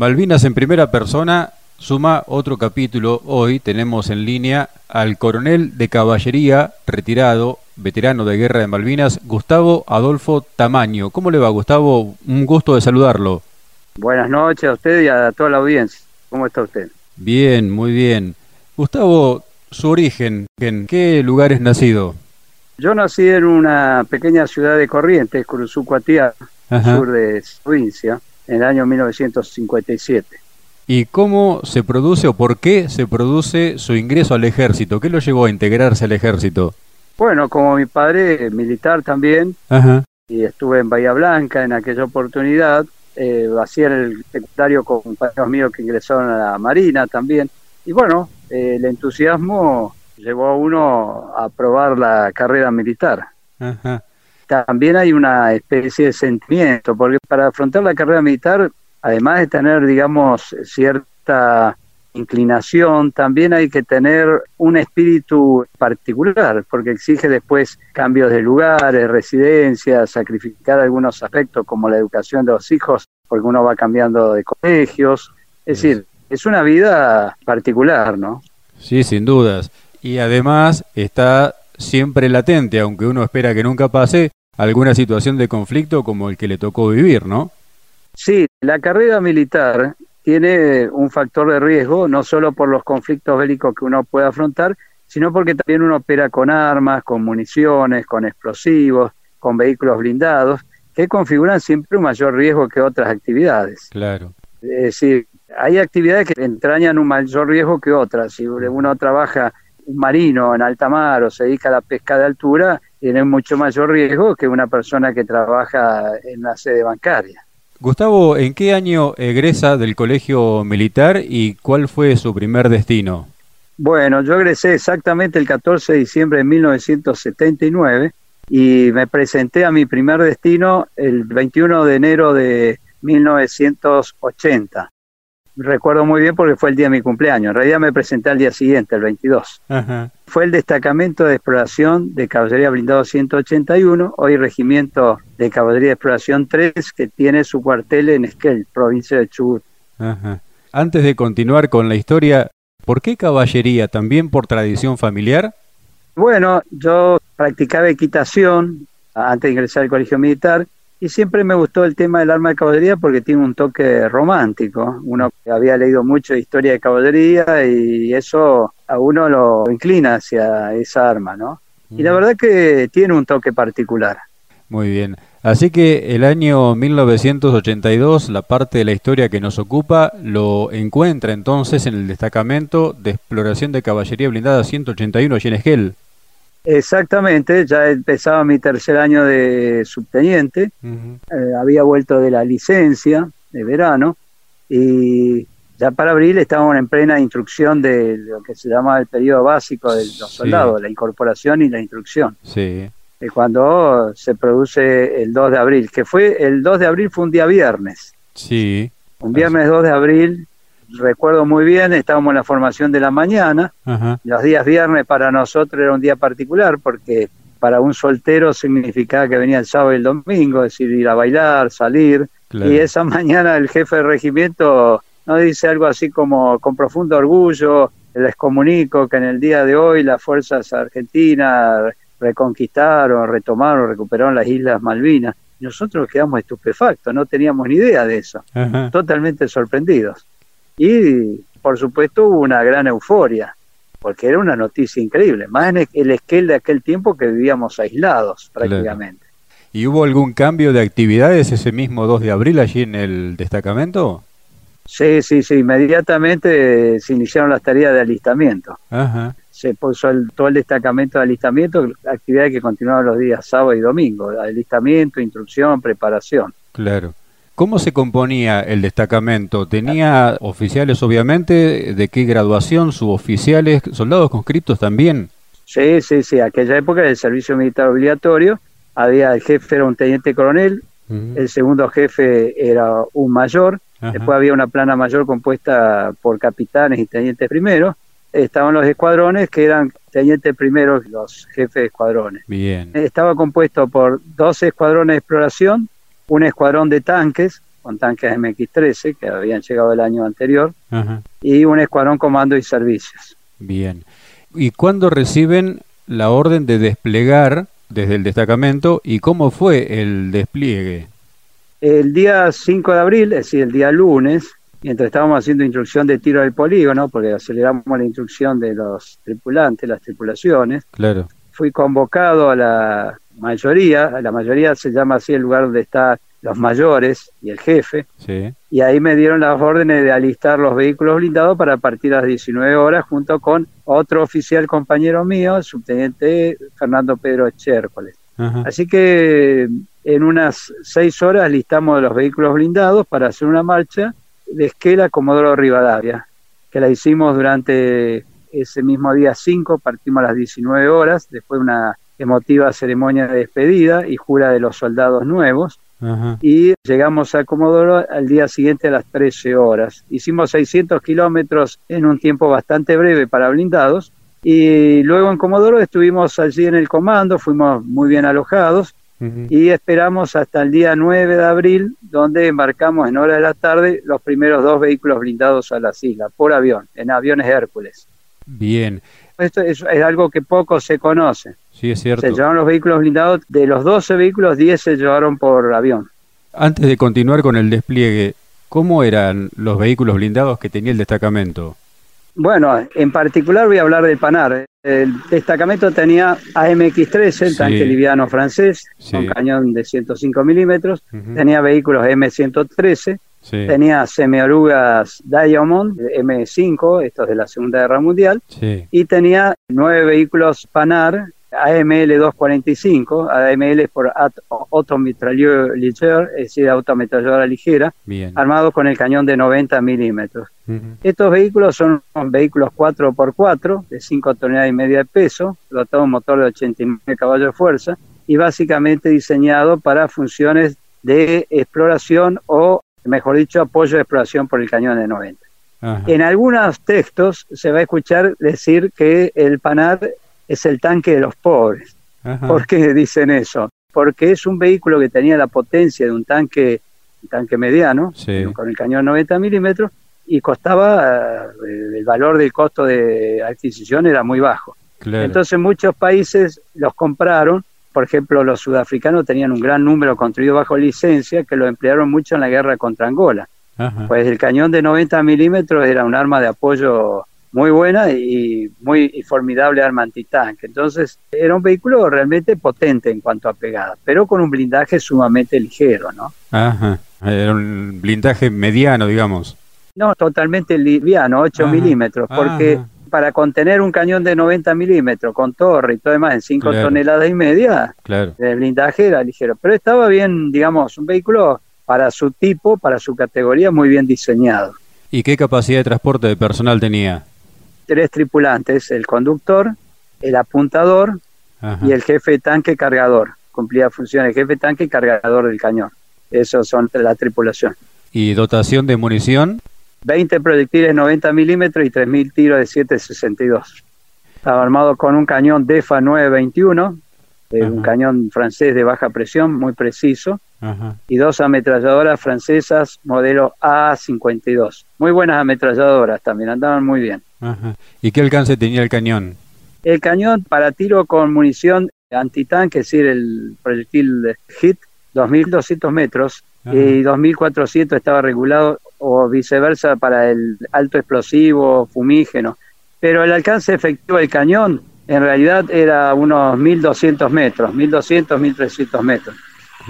Malvinas en primera persona suma otro capítulo. Hoy tenemos en línea al coronel de caballería retirado, veterano de guerra de Malvinas, Gustavo Adolfo Tamaño. ¿Cómo le va, Gustavo? Un gusto de saludarlo. Buenas noches a usted y a toda la audiencia. ¿Cómo está usted? Bien, muy bien. Gustavo, su origen, ¿en qué lugar es nacido? Yo nací en una pequeña ciudad de Corrientes, Curuzucuatía, sur de provincia, en el año 1957. ¿Y cómo se produce o por qué se produce su ingreso al ejército? ¿Qué lo llevó a integrarse al ejército? Bueno, como mi padre militar también, y estuve en Bahía Blanca en aquella oportunidad, eh, hacía el secundario con compañeros míos que ingresaron a la Marina también, y bueno, eh, el entusiasmo llevó a uno a probar la carrera militar. También hay una especie de sentimiento, porque para afrontar la carrera militar, además de tener, digamos, cierta inclinación, también hay que tener un espíritu particular, porque exige después cambios de lugares, residencias, sacrificar algunos aspectos como la educación de los hijos, porque uno va cambiando de colegios. Es decir, es una vida particular, ¿no? Sí, sin dudas y además está siempre latente, aunque uno espera que nunca pase, alguna situación de conflicto como el que le tocó vivir, ¿no? Sí, la carrera militar tiene un factor de riesgo, no solo por los conflictos bélicos que uno puede afrontar, sino porque también uno opera con armas, con municiones, con explosivos, con vehículos blindados, que configuran siempre un mayor riesgo que otras actividades. Claro. Es decir, hay actividades que entrañan un mayor riesgo que otras. Si uno trabaja un marino en alta mar o se dedica a la pesca de altura, tiene mucho mayor riesgo que una persona que trabaja en la sede bancaria. Gustavo, ¿en qué año egresa del colegio militar y cuál fue su primer destino? Bueno, yo egresé exactamente el 14 de diciembre de 1979 y me presenté a mi primer destino el 21 de enero de 1980 recuerdo muy bien porque fue el día de mi cumpleaños. En realidad me presenté al día siguiente, el 22. Fue el destacamento de exploración de Caballería Blindado 181, hoy Regimiento de Caballería de Exploración 3, que tiene su cuartel en Esquel, provincia de Chubut. Antes de continuar con la historia, ¿por qué caballería? ¿También por tradición familiar? Bueno, yo practicaba equitación antes de ingresar al colegio militar y siempre me gustó el tema del arma de caballería porque tiene un toque romántico. Uno había leído mucho de historia de caballería y eso a uno lo inclina hacia esa arma, ¿no? Y la verdad que tiene un toque particular. Muy bien. Así que el año 1982, la parte de la historia que nos ocupa, lo encuentra entonces en el destacamento de exploración de caballería blindada 181 allí en Esquel. Exactamente, ya empezaba mi tercer año de subteniente, eh, había vuelto de la licencia de verano y ya para abril estábamos en plena instrucción de lo que se llama el periodo básico de los soldados, la incorporación y la instrucción. Sí. cuando se produce el 2 de abril, que fue el 2 de abril fue un día viernes. Sí. Un viernes 2 de abril recuerdo muy bien, estábamos en la formación de la mañana. Los días viernes para nosotros era un día particular porque para un soltero significaba que venía el sábado y el domingo, es decir, ir a bailar, salir. Y esa mañana el jefe de regimiento nos dice algo así como, con profundo orgullo, les comunico que en el día de hoy las fuerzas argentinas reconquistaron, retomaron, recuperaron las Islas Malvinas. Nosotros quedamos estupefactos, no teníamos ni idea de eso, totalmente sorprendidos. Y por supuesto hubo una gran euforia, porque era una noticia increíble, más en el esquel de aquel tiempo que vivíamos aislados prácticamente. ¿Y hubo algún cambio de actividades ese mismo 2 de abril allí en el destacamento? Sí, sí, sí, inmediatamente se iniciaron las tareas de alistamiento. Se puso todo el destacamento de alistamiento, actividades que continuaban los días sábado y domingo, alistamiento, instrucción, preparación. Claro. ¿Cómo se componía el destacamento? ¿Tenía oficiales, obviamente? ¿De qué graduación? ¿Suboficiales? ¿Soldados conscriptos también? Sí, sí, sí. Aquella época del servicio militar obligatorio había el jefe era un teniente coronel, el segundo jefe era un mayor, después había una plana mayor compuesta por capitanes y tenientes primeros, estaban los escuadrones que eran tenientes primeros los jefes de escuadrones. Bien. Estaba compuesto por 12 escuadrones de exploración, un escuadrón de tanques, con tanques MX-13 que habían llegado el año anterior y un escuadrón comando y servicios. Bien. ¿Y cuándo reciben la orden de desplegar desde el destacamento y cómo fue el despliegue? El día 5 de abril, es decir, el día lunes, mientras estábamos haciendo instrucción de tiro del polígono, porque aceleramos la instrucción de los tripulantes, las tripulaciones, claro. fui convocado a la mayoría, la mayoría se llama así el lugar donde están los mayores y el jefe, y ahí me dieron las órdenes de alistar los vehículos blindados para partir a las 19 horas junto con otro oficial compañero mío, el subteniente Fernando Pedro Chércoles. Así que en unas seis horas listamos los vehículos blindados para hacer una marcha de Esquela Comodoro Rivadavia, que la hicimos durante ese mismo día 5, partimos a las 19 horas, después de una emotiva ceremonia de despedida y jura de los soldados nuevos. Y llegamos a Comodoro al día siguiente a las 13 horas. Hicimos 600 kilómetros en un tiempo bastante breve para blindados. Y luego en Comodoro estuvimos allí en el comando, fuimos muy bien alojados y esperamos hasta el día 9 de abril, donde embarcamos en hora de la tarde los primeros dos vehículos blindados a las islas, por avión, en aviones Hércules. Bien. Esto es, algo que poco se conoce. Sí, es cierto. Se llevaron los vehículos blindados, de los 12 vehículos, 10 se llevaron por avión. Antes de continuar con el despliegue, ¿cómo eran los vehículos blindados que tenía el destacamento? Bueno, en particular voy a hablar del Panar. El destacamento tenía AMX-13, el tanque liviano francés, con cañón de 105 milímetros. Tenía vehículos M113. Tenía semiorugas Diamond M5, estos de la Segunda Guerra Mundial. Y tenía nueve vehículos Panar AML 245, AML por automitrailleur liger, es decir, autometralladora ligera, armado con el cañón de 90 milímetros. Estos vehículos son vehículos 4x4 de 5 toneladas y media de peso, dotado un motor de 89 caballos de fuerza y básicamente diseñado para funciones de exploración o, mejor dicho, apoyo de exploración por el cañón de 90. En algunos textos se va a escuchar decir que el Panar es el tanque de los pobres. ¿Por qué dicen eso? Porque es un vehículo que tenía la potencia de un tanque, un tanque mediano, con el cañón 90 milímetros, y costaba, eh, el valor del costo de adquisición era muy bajo. Entonces muchos países los compraron, por ejemplo los sudafricanos tenían un gran número construido bajo licencia que lo emplearon mucho en la guerra contra Angola. Pues el cañón de 90 milímetros era un arma de apoyo muy buena y muy formidable arma antitanque. Entonces era un vehículo realmente potente en cuanto a pegada, pero con un blindaje sumamente ligero, ¿no? Ajá, era un blindaje mediano, digamos. No, totalmente liviano, 8 milímetros, porque para contener un cañón de 90 milímetros con torre y todo demás en 5 toneladas y media, claro. el blindaje era ligero, pero estaba bien, digamos, un vehículo para su tipo, para su categoría, muy bien diseñado. ¿Y qué capacidad de transporte de personal tenía? tres tripulantes, el conductor, el apuntador y el jefe tanque cargador. Cumplía funciones jefe tanque y cargador del cañón. Esos son la tripulación. ¿Y dotación de munición? 20 proyectiles 90 milímetros y 3.000 tiros de 7.62. Estaba armado con un cañón DEFA 921, un cañón francés de baja presión, muy preciso, y dos ametralladoras francesas modelo A52. Muy buenas ametralladoras también, andaban muy bien. ¿Y qué alcance tenía el cañón? El cañón para tiro con munición antitanque, es decir, el proyectil HIT, 2.200 metros y 2.400 estaba regulado o viceversa para el alto explosivo, fumígeno. Pero el alcance efectivo del cañón en realidad era unos 1.200 metros, 1.200, 1.300 metros,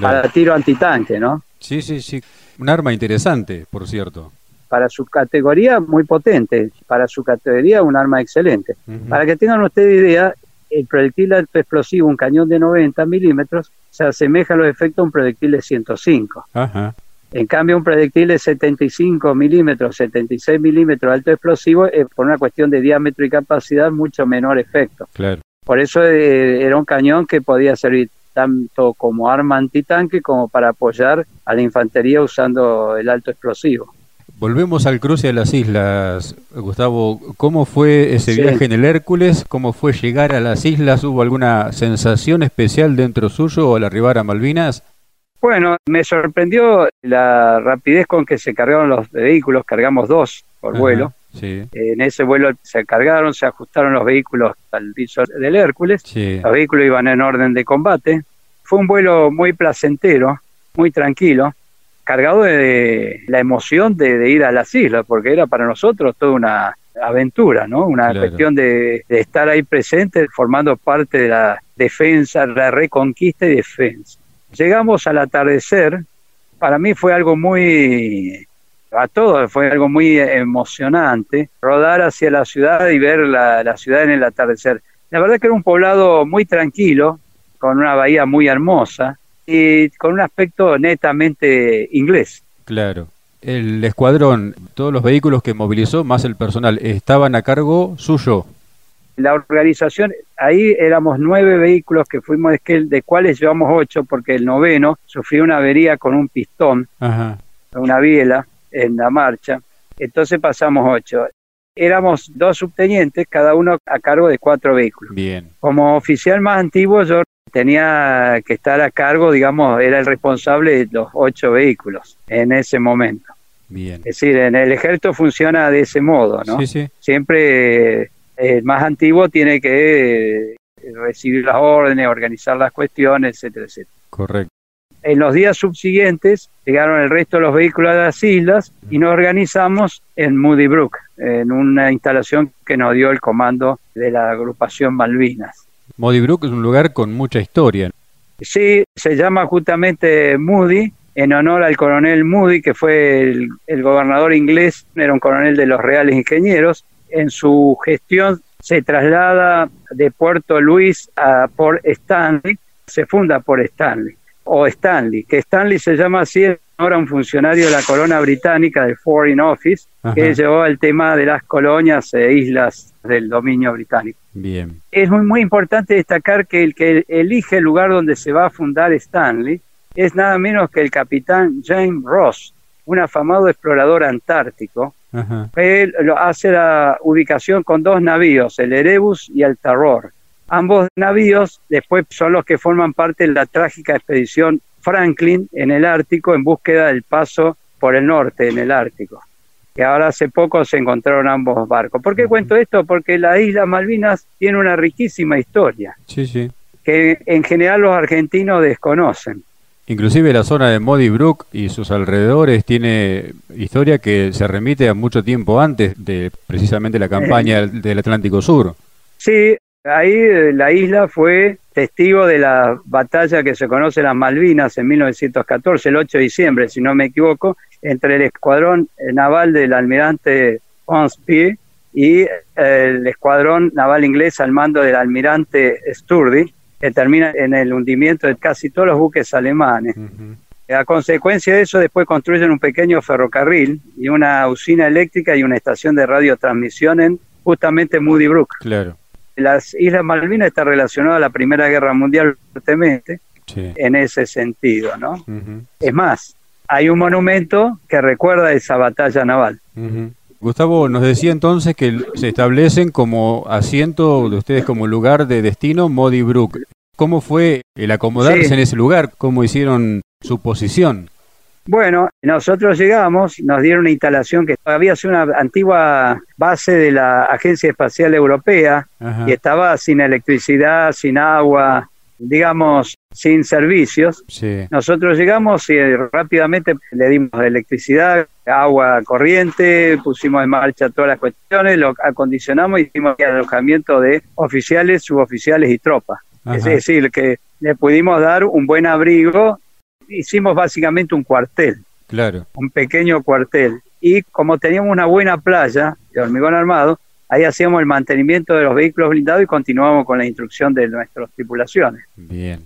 para tiro antitanque, ¿no? Sí, sí, sí. Un arma interesante, por cierto para su categoría muy potente, para su categoría un arma excelente. Para que tengan ustedes idea, el proyectil alto explosivo, un cañón de 90 milímetros, se asemeja a los efectos a un proyectil de 105. En cambio, un proyectil de 75 milímetros, 76 milímetros alto explosivo, es por una cuestión de diámetro y capacidad, mucho menor efecto. Claro. Por eso eh, era un cañón que podía servir tanto como arma antitanque como para apoyar a la infantería usando el alto explosivo. Volvemos al cruce de las islas, Gustavo. ¿Cómo fue ese viaje en el Hércules? ¿Cómo fue llegar a las islas? ¿Hubo alguna sensación especial dentro suyo al arribar a Malvinas? Bueno, me sorprendió la rapidez con que se cargaron los vehículos, cargamos dos por vuelo. En ese vuelo se cargaron, se ajustaron los vehículos al piso del Hércules, los vehículos iban en orden de combate. Fue un vuelo muy placentero, muy tranquilo, cargado de la emoción de, ir a las islas, porque era para nosotros toda una aventura, ¿no? Una cuestión de, de, estar ahí presente, formando parte de la defensa, la reconquista y defensa. Llegamos al atardecer, para mí fue algo muy, a todos fue algo muy emocionante, rodar hacia la ciudad y ver la, la ciudad en el atardecer. La verdad que era un poblado muy tranquilo, con una bahía muy hermosa y con un aspecto netamente inglés. Claro. El escuadrón, todos los vehículos que movilizó, más el personal, estaban a cargo suyo. La organización, ahí éramos nueve vehículos que fuimos, de cuales llevamos ocho, porque el noveno sufrió una avería con un pistón, una biela en la marcha. Entonces pasamos ocho. Éramos dos subtenientes, cada uno a cargo de cuatro vehículos. Bien. Como oficial más antiguo, yo tenía que estar a cargo, digamos, era el responsable de los ocho vehículos en ese momento. Bien. Es decir, en el ejército funciona de ese modo, ¿no? Sí, sí. Siempre el más antiguo tiene que eh, recibir las órdenes, organizar las cuestiones, etcétera, etcétera. Correcto. En los días subsiguientes llegaron el resto de los vehículos a las islas y nos organizamos en Moody Brook, en una instalación que nos dio el comando de la agrupación Malvinas. Moody Brook es un lugar con mucha historia. Sí, se llama justamente Moody en honor al coronel Moody, que fue el, gobernador inglés, era un coronel de los Reales Ingenieros, en su gestión se traslada de Puerto Luis a Port Stanley, se funda por Stanley, o Stanley, que Stanley se llama así ahora un funcionario de la corona británica del Foreign Office, que llevó el tema de las colonias e islas del dominio británico. Bien. Es muy, muy importante destacar que el que elige el lugar donde se va a fundar Stanley es nada menos que el capitán James Ross, un afamado explorador antártico, él hace la ubicación con dos navíos, el Erebus y el Terror. Ambos navíos después son los que forman parte de la trágica expedición Franklin en el Ártico en búsqueda del paso por el norte en el Ártico. Que ahora hace poco se encontraron ambos barcos. ¿Por qué cuento esto? Porque la isla Malvinas tiene una riquísima historia. Sí, sí. Que en general los argentinos desconocen. Inclusive la zona de Modi Brook y sus alrededores tiene historia que se remite a mucho tiempo antes de precisamente la campaña del Atlántico Sur. Sí, ahí eh, la isla fue testigo de la batalla que se conoce las Malvinas en 1914, el 8 de diciembre, si no me equivoco, entre el escuadrón naval del almirante Ponsonby y el escuadrón naval inglés al mando del almirante Sturdy que termina en el hundimiento de casi todos los buques alemanes. A consecuencia de eso, después construyen un pequeño ferrocarril y una usina eléctrica y una estación de radiotransmisión en justamente Moody Brook. Claro. Las Islas Malvinas está relacionada a la Primera Guerra Mundial fuertemente en ese sentido, ¿no? Es más, hay un monumento que recuerda esa batalla naval. Gustavo, nos decía entonces que se establecen como asiento de ustedes como lugar de destino Modi Brook. ¿Cómo fue el acomodarse en ese lugar? ¿Cómo hicieron su posición? Bueno, nosotros llegamos, nos dieron una instalación que había sido una antigua base de la Agencia Espacial Europea y estaba sin electricidad, sin agua, digamos, sin servicios. Nosotros llegamos y rápidamente le dimos electricidad, agua corriente, pusimos en marcha todas las cuestiones, lo acondicionamos y hicimos el alojamiento de oficiales, suboficiales y tropas. Es decir, que le pudimos dar un buen abrigo, hicimos básicamente un cuartel. Claro. Un pequeño cuartel. Y como teníamos una buena playa de hormigón armado, ahí hacíamos el mantenimiento de los vehículos blindados y continuamos con la instrucción de nuestras tripulaciones. Bien.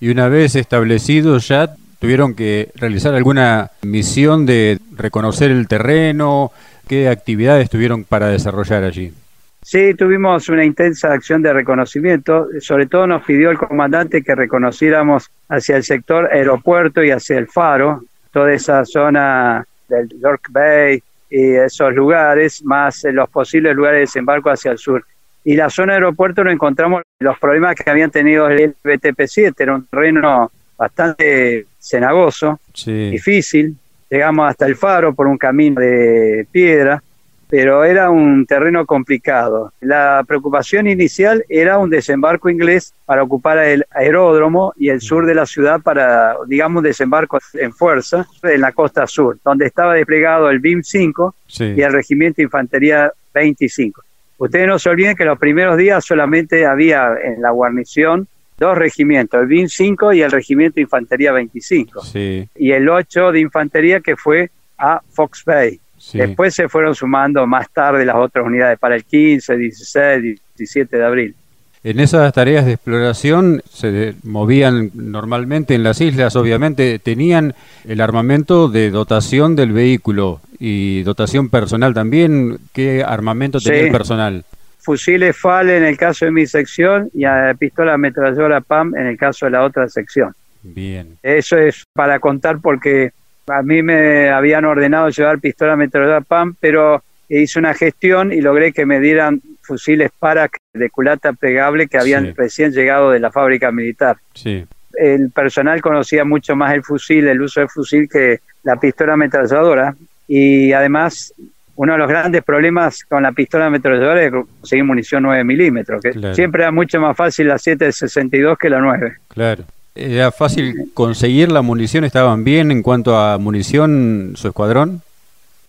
Y una vez establecido ya, tuvieron que realizar alguna misión de reconocer el terreno, ¿qué actividades tuvieron para desarrollar allí? Sí, tuvimos una intensa acción de reconocimiento. Sobre todo nos pidió el comandante que reconociéramos hacia el sector aeropuerto y hacia el faro, toda esa zona del York Bay, y esos lugares, más los posibles lugares de desembarco hacia el sur. Y la zona de aeropuerto no encontramos los problemas que habían tenido el BTP-7, era un terreno bastante cenagoso, difícil. Llegamos hasta el faro por un camino de piedra, pero era un terreno complicado. La preocupación inicial era un desembarco inglés para ocupar el aeródromo y el sur de la ciudad para, digamos, desembarco en fuerza en la costa sur, donde estaba desplegado el BIM 5 y el Regimiento de Infantería 25. Ustedes no se olviden que los primeros días solamente había en la guarnición dos regimientos, el BIM 5 y el Regimiento de Infantería 25. Y el 8 de Infantería que fue a Fox Bay. Después se fueron sumando más tarde las otras unidades para el 15, 16, 17 de abril. En esas tareas de exploración se movían normalmente en las islas, obviamente, tenían el armamento de dotación del vehículo y dotación personal también. ¿Qué armamento tenía el personal? Fusiles FAL en el caso de mi sección y a pistola ametralladora PAM en el caso de la otra sección. Bien. Eso es para contar porque a mí me habían ordenado llevar pistola ametralladora PAM, pero hice una gestión y logré que me dieran fusiles para de culata plegable que habían recién llegado de la fábrica militar. Sí. El personal conocía mucho más el fusil, el uso del fusil que la pistola ametralladora y además uno de los grandes problemas con la pistola ametralladora es conseguir munición 9 milímetros, que siempre era mucho más fácil la 762 que la 9. Claro. ¿Era fácil conseguir la munición? ¿Estaban bien en cuanto a munición su escuadrón?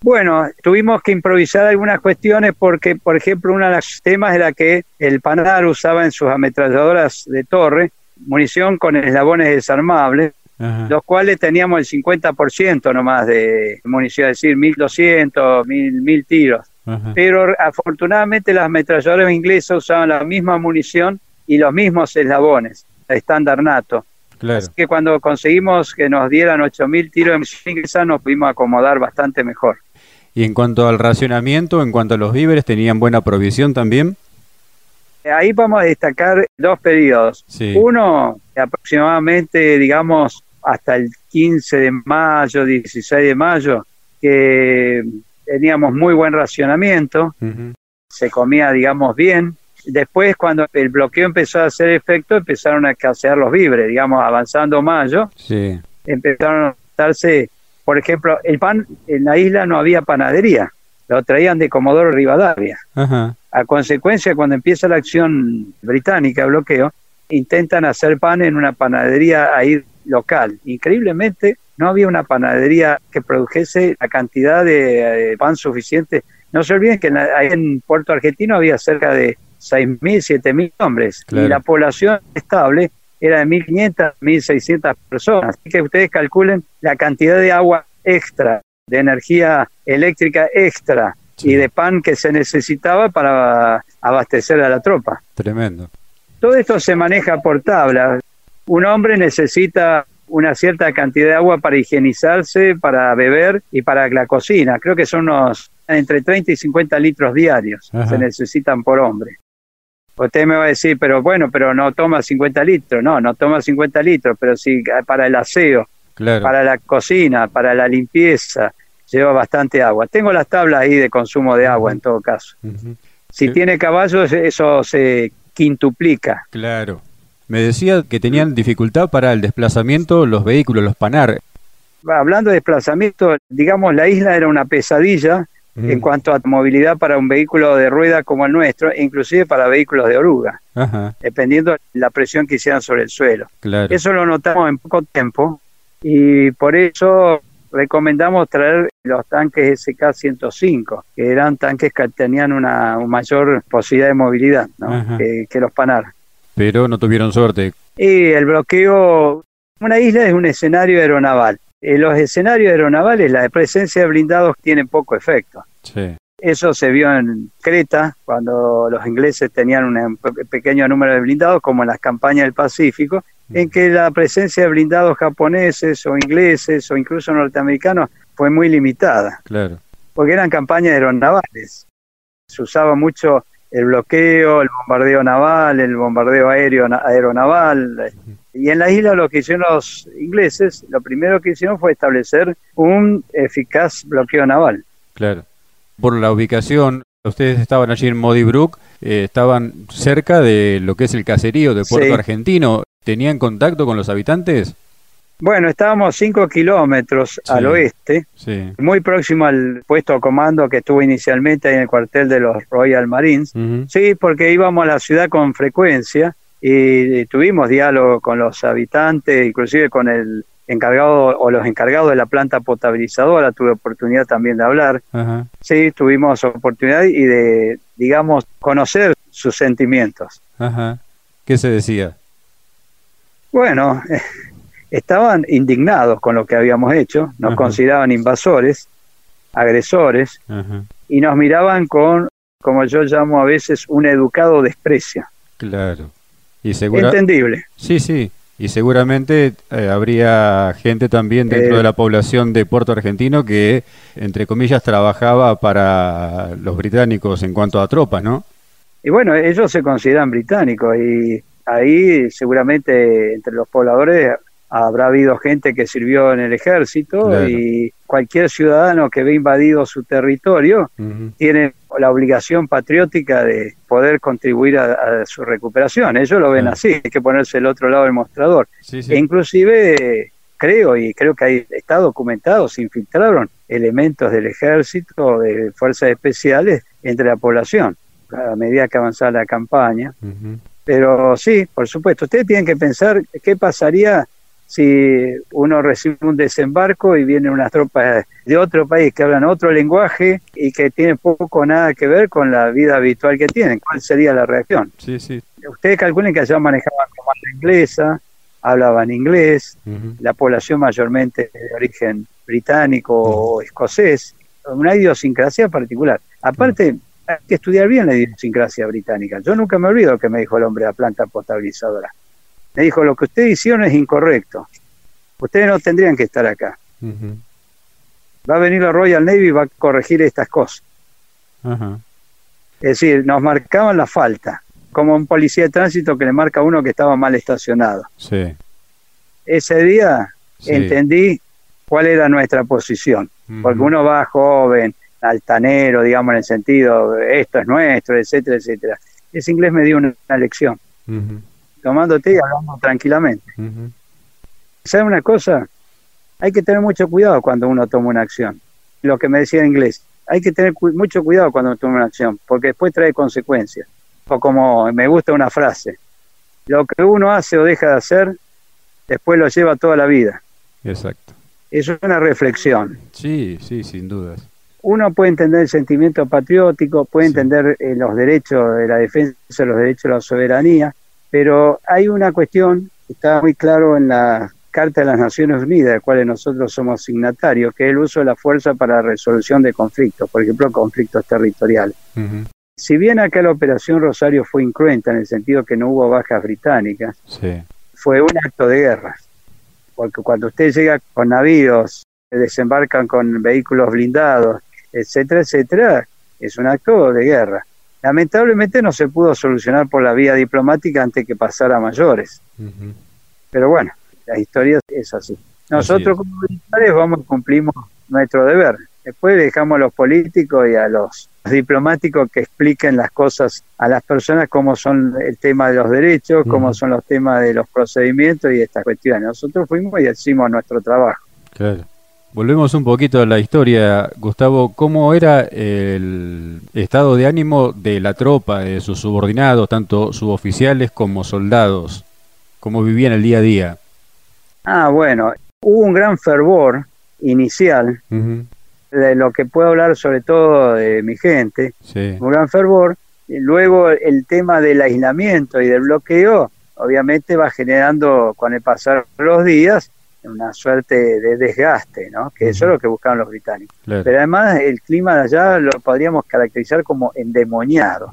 Bueno, tuvimos que improvisar algunas cuestiones porque, por ejemplo, uno de los temas era que el Panar usaba en sus ametralladoras de torre munición con eslabones desarmables, los cuales teníamos el 50% nomás de munición, es decir, 1200, 1000, 1000 tiros. Pero afortunadamente las ametralladoras inglesas usaban la misma munición y los mismos eslabones, estándar NATO. Así que cuando conseguimos que nos dieran 8.000 tiros de munición inglesa nos pudimos acomodar bastante mejor. Y en cuanto al racionamiento, en cuanto a los víveres, ¿tenían buena provisión también? Ahí vamos a destacar dos periodos. Uno, aproximadamente, digamos, hasta el 15 de mayo, 16 de mayo, que teníamos muy buen racionamiento, se comía, digamos, bien. Después, cuando el bloqueo empezó a hacer efecto, empezaron a escasear los víveres, digamos, avanzando mayo, empezaron a darse por ejemplo, el pan en la isla no había panadería, lo traían de Comodoro Rivadavia. A consecuencia, cuando empieza la acción británica, bloqueo, intentan hacer pan en una panadería ahí local. Increíblemente, no había una panadería que produjese la cantidad de, pan suficiente. No se olviden que en, Puerto Argentino había cerca de 6.000, 7.000 hombres y la población estable era de 1.500, 1.600 personas. Así que ustedes calculen la cantidad de agua extra, de energía eléctrica extra y de pan que se necesitaba para abastecer a la tropa. Tremendo. Todo esto se maneja por tabla. Un hombre necesita una cierta cantidad de agua para higienizarse, para beber y para la cocina. Creo que son unos entre 30 y 50 litros diarios se necesitan por hombre. Usted me va a decir, pero bueno, pero no toma 50 litros. No, no toma 50 litros, pero sí para el aseo, para la cocina, para la limpieza, lleva bastante agua. Tengo las tablas ahí de consumo de agua en todo caso. Si tiene caballos, eso se quintuplica. Claro. Me decía que tenían dificultad para el desplazamiento los vehículos, los panar. Hablando de desplazamiento, digamos, la isla era una pesadilla en cuanto a movilidad para un vehículo de rueda como el nuestro, e inclusive para vehículos de oruga, dependiendo de la presión que hicieran sobre el suelo. Eso lo notamos en poco tiempo y por eso recomendamos traer los tanques SK-105, que eran tanques que tenían una, mayor posibilidad de movilidad que, que, los Panar. Pero no tuvieron suerte. Y el bloqueo, una isla es un escenario aeronaval. En los escenarios aeronavales la presencia de blindados tiene poco efecto. Eso se vio en Creta, cuando los ingleses tenían un pequeño número de blindados, como en las campañas del Pacífico, en que la presencia de blindados japoneses o ingleses o incluso norteamericanos fue muy limitada. Claro. Porque eran campañas aeronavales. Se usaba mucho el bloqueo, el bombardeo naval, el bombardeo aéreo aeronaval. Y en la isla lo que hicieron los ingleses, lo primero que hicieron fue establecer un eficaz bloqueo naval. Claro. Por la ubicación, ustedes estaban allí en Modi Brook, eh, estaban cerca de lo que es el caserío de Puerto Argentino. ¿Tenían contacto con los habitantes? Bueno, estábamos cinco kilómetros al oeste, muy próximo al puesto de comando que estuvo inicialmente ahí en el cuartel de los Royal Marines. Sí, porque íbamos a la ciudad con frecuencia y tuvimos diálogo con los habitantes, inclusive con el encargado o los encargados de la planta potabilizadora, tuve oportunidad también de hablar. Sí, tuvimos oportunidad y de, digamos, conocer sus sentimientos. Ajá. ¿Qué se decía? Bueno, estaban indignados con lo que habíamos hecho, nos consideraban invasores, agresores, y nos miraban con, como yo llamo a veces, un educado desprecio. Claro. Y Entendible. Sí, sí. Y seguramente eh, habría gente también dentro de la población de Puerto Argentino que, entre comillas, trabajaba para los británicos en cuanto a tropas, ¿no? Y bueno, ellos se consideran británicos y ahí seguramente entre los pobladores habrá habido gente que sirvió en el ejército y cualquier ciudadano que ve invadido su territorio tiene la obligación patriótica de poder contribuir a, su recuperación. Ellos lo ven así, hay que ponerse el otro lado del mostrador. E inclusive creo, y creo que ahí está documentado, se infiltraron elementos del ejército, de fuerzas especiales entre la población a medida que avanzaba la campaña. Pero sí, por supuesto, ustedes tienen que pensar qué pasaría si uno recibe un desembarco y vienen unas tropas de otro país que hablan otro lenguaje y que tienen poco o nada que ver con la vida habitual que tienen, ¿cuál sería la reacción? Sí, sí. Ustedes calculen que allá manejaban comanda inglesa, hablaban inglés, la población mayormente de origen británico o escocés, una idiosincrasia particular. Aparte, hay que estudiar bien la idiosincrasia británica. Yo nunca me olvido que me dijo el hombre de la planta potabilizadora me dijo, lo que ustedes hicieron es incorrecto. Ustedes no tendrían que estar acá. Va a venir la Royal Navy y va a corregir estas cosas. Es decir, nos marcaban la falta, como un policía de tránsito que le marca a uno que estaba mal estacionado. Sí. Ese día entendí cuál era nuestra posición, porque uno va joven, altanero, digamos, en el sentido, esto es nuestro, etcétera, etcétera. Ese inglés me dio una, lección tomándote y hablando tranquilamente. ¿Sabe una cosa? Hay que tener mucho cuidado cuando uno toma una acción. Lo que me decía en inglés, hay que tener mucho cuidado cuando uno toma una acción, porque después trae consecuencias. O como me gusta una frase, lo que uno hace o deja de hacer, después lo lleva toda la vida. Exacto. Eso es una reflexión. Sí, sí, sin dudas. Uno puede entender el sentimiento patriótico, puede entender eh, los derechos de la defensa de los derechos de la soberanía, pero hay una cuestión que está muy claro en la Carta de las Naciones Unidas, de la cual nosotros somos signatarios, que es el uso de la fuerza para la resolución de conflictos, por ejemplo, conflictos territoriales. Si bien acá la Operación Rosario fue incruenta en el sentido que no hubo bajas británicas, fue un acto de guerra. Porque cuando usted llega con navíos, desembarcan con vehículos blindados, etcétera, etcétera, es un acto de guerra. Lamentablemente no se pudo solucionar por la vía diplomática antes que pasara a mayores. Pero bueno, la historia es así. Nosotros como militares vamos cumplimos nuestro deber. Después dejamos a los políticos y a los diplomáticos que expliquen las cosas a las personas, cómo son el tema de los derechos, cómo son los temas de los procedimientos y estas cuestiones. Nosotros fuimos y hicimos nuestro trabajo. Claro. Volvemos un poquito a la historia, Gustavo. ¿Cómo era el estado de ánimo de la tropa, de sus subordinados, tanto suboficiales como soldados? ¿Cómo vivían el día a día? Ah, bueno, hubo un gran fervor inicial, de lo que puedo hablar sobre todo de mi gente, un gran fervor. Y luego el tema del aislamiento y del bloqueo, obviamente va generando con el pasar de los días una suerte de desgaste, ¿no? que eso es lo que buscaban los británicos. Pero además el clima de allá lo podríamos caracterizar como endemoniado,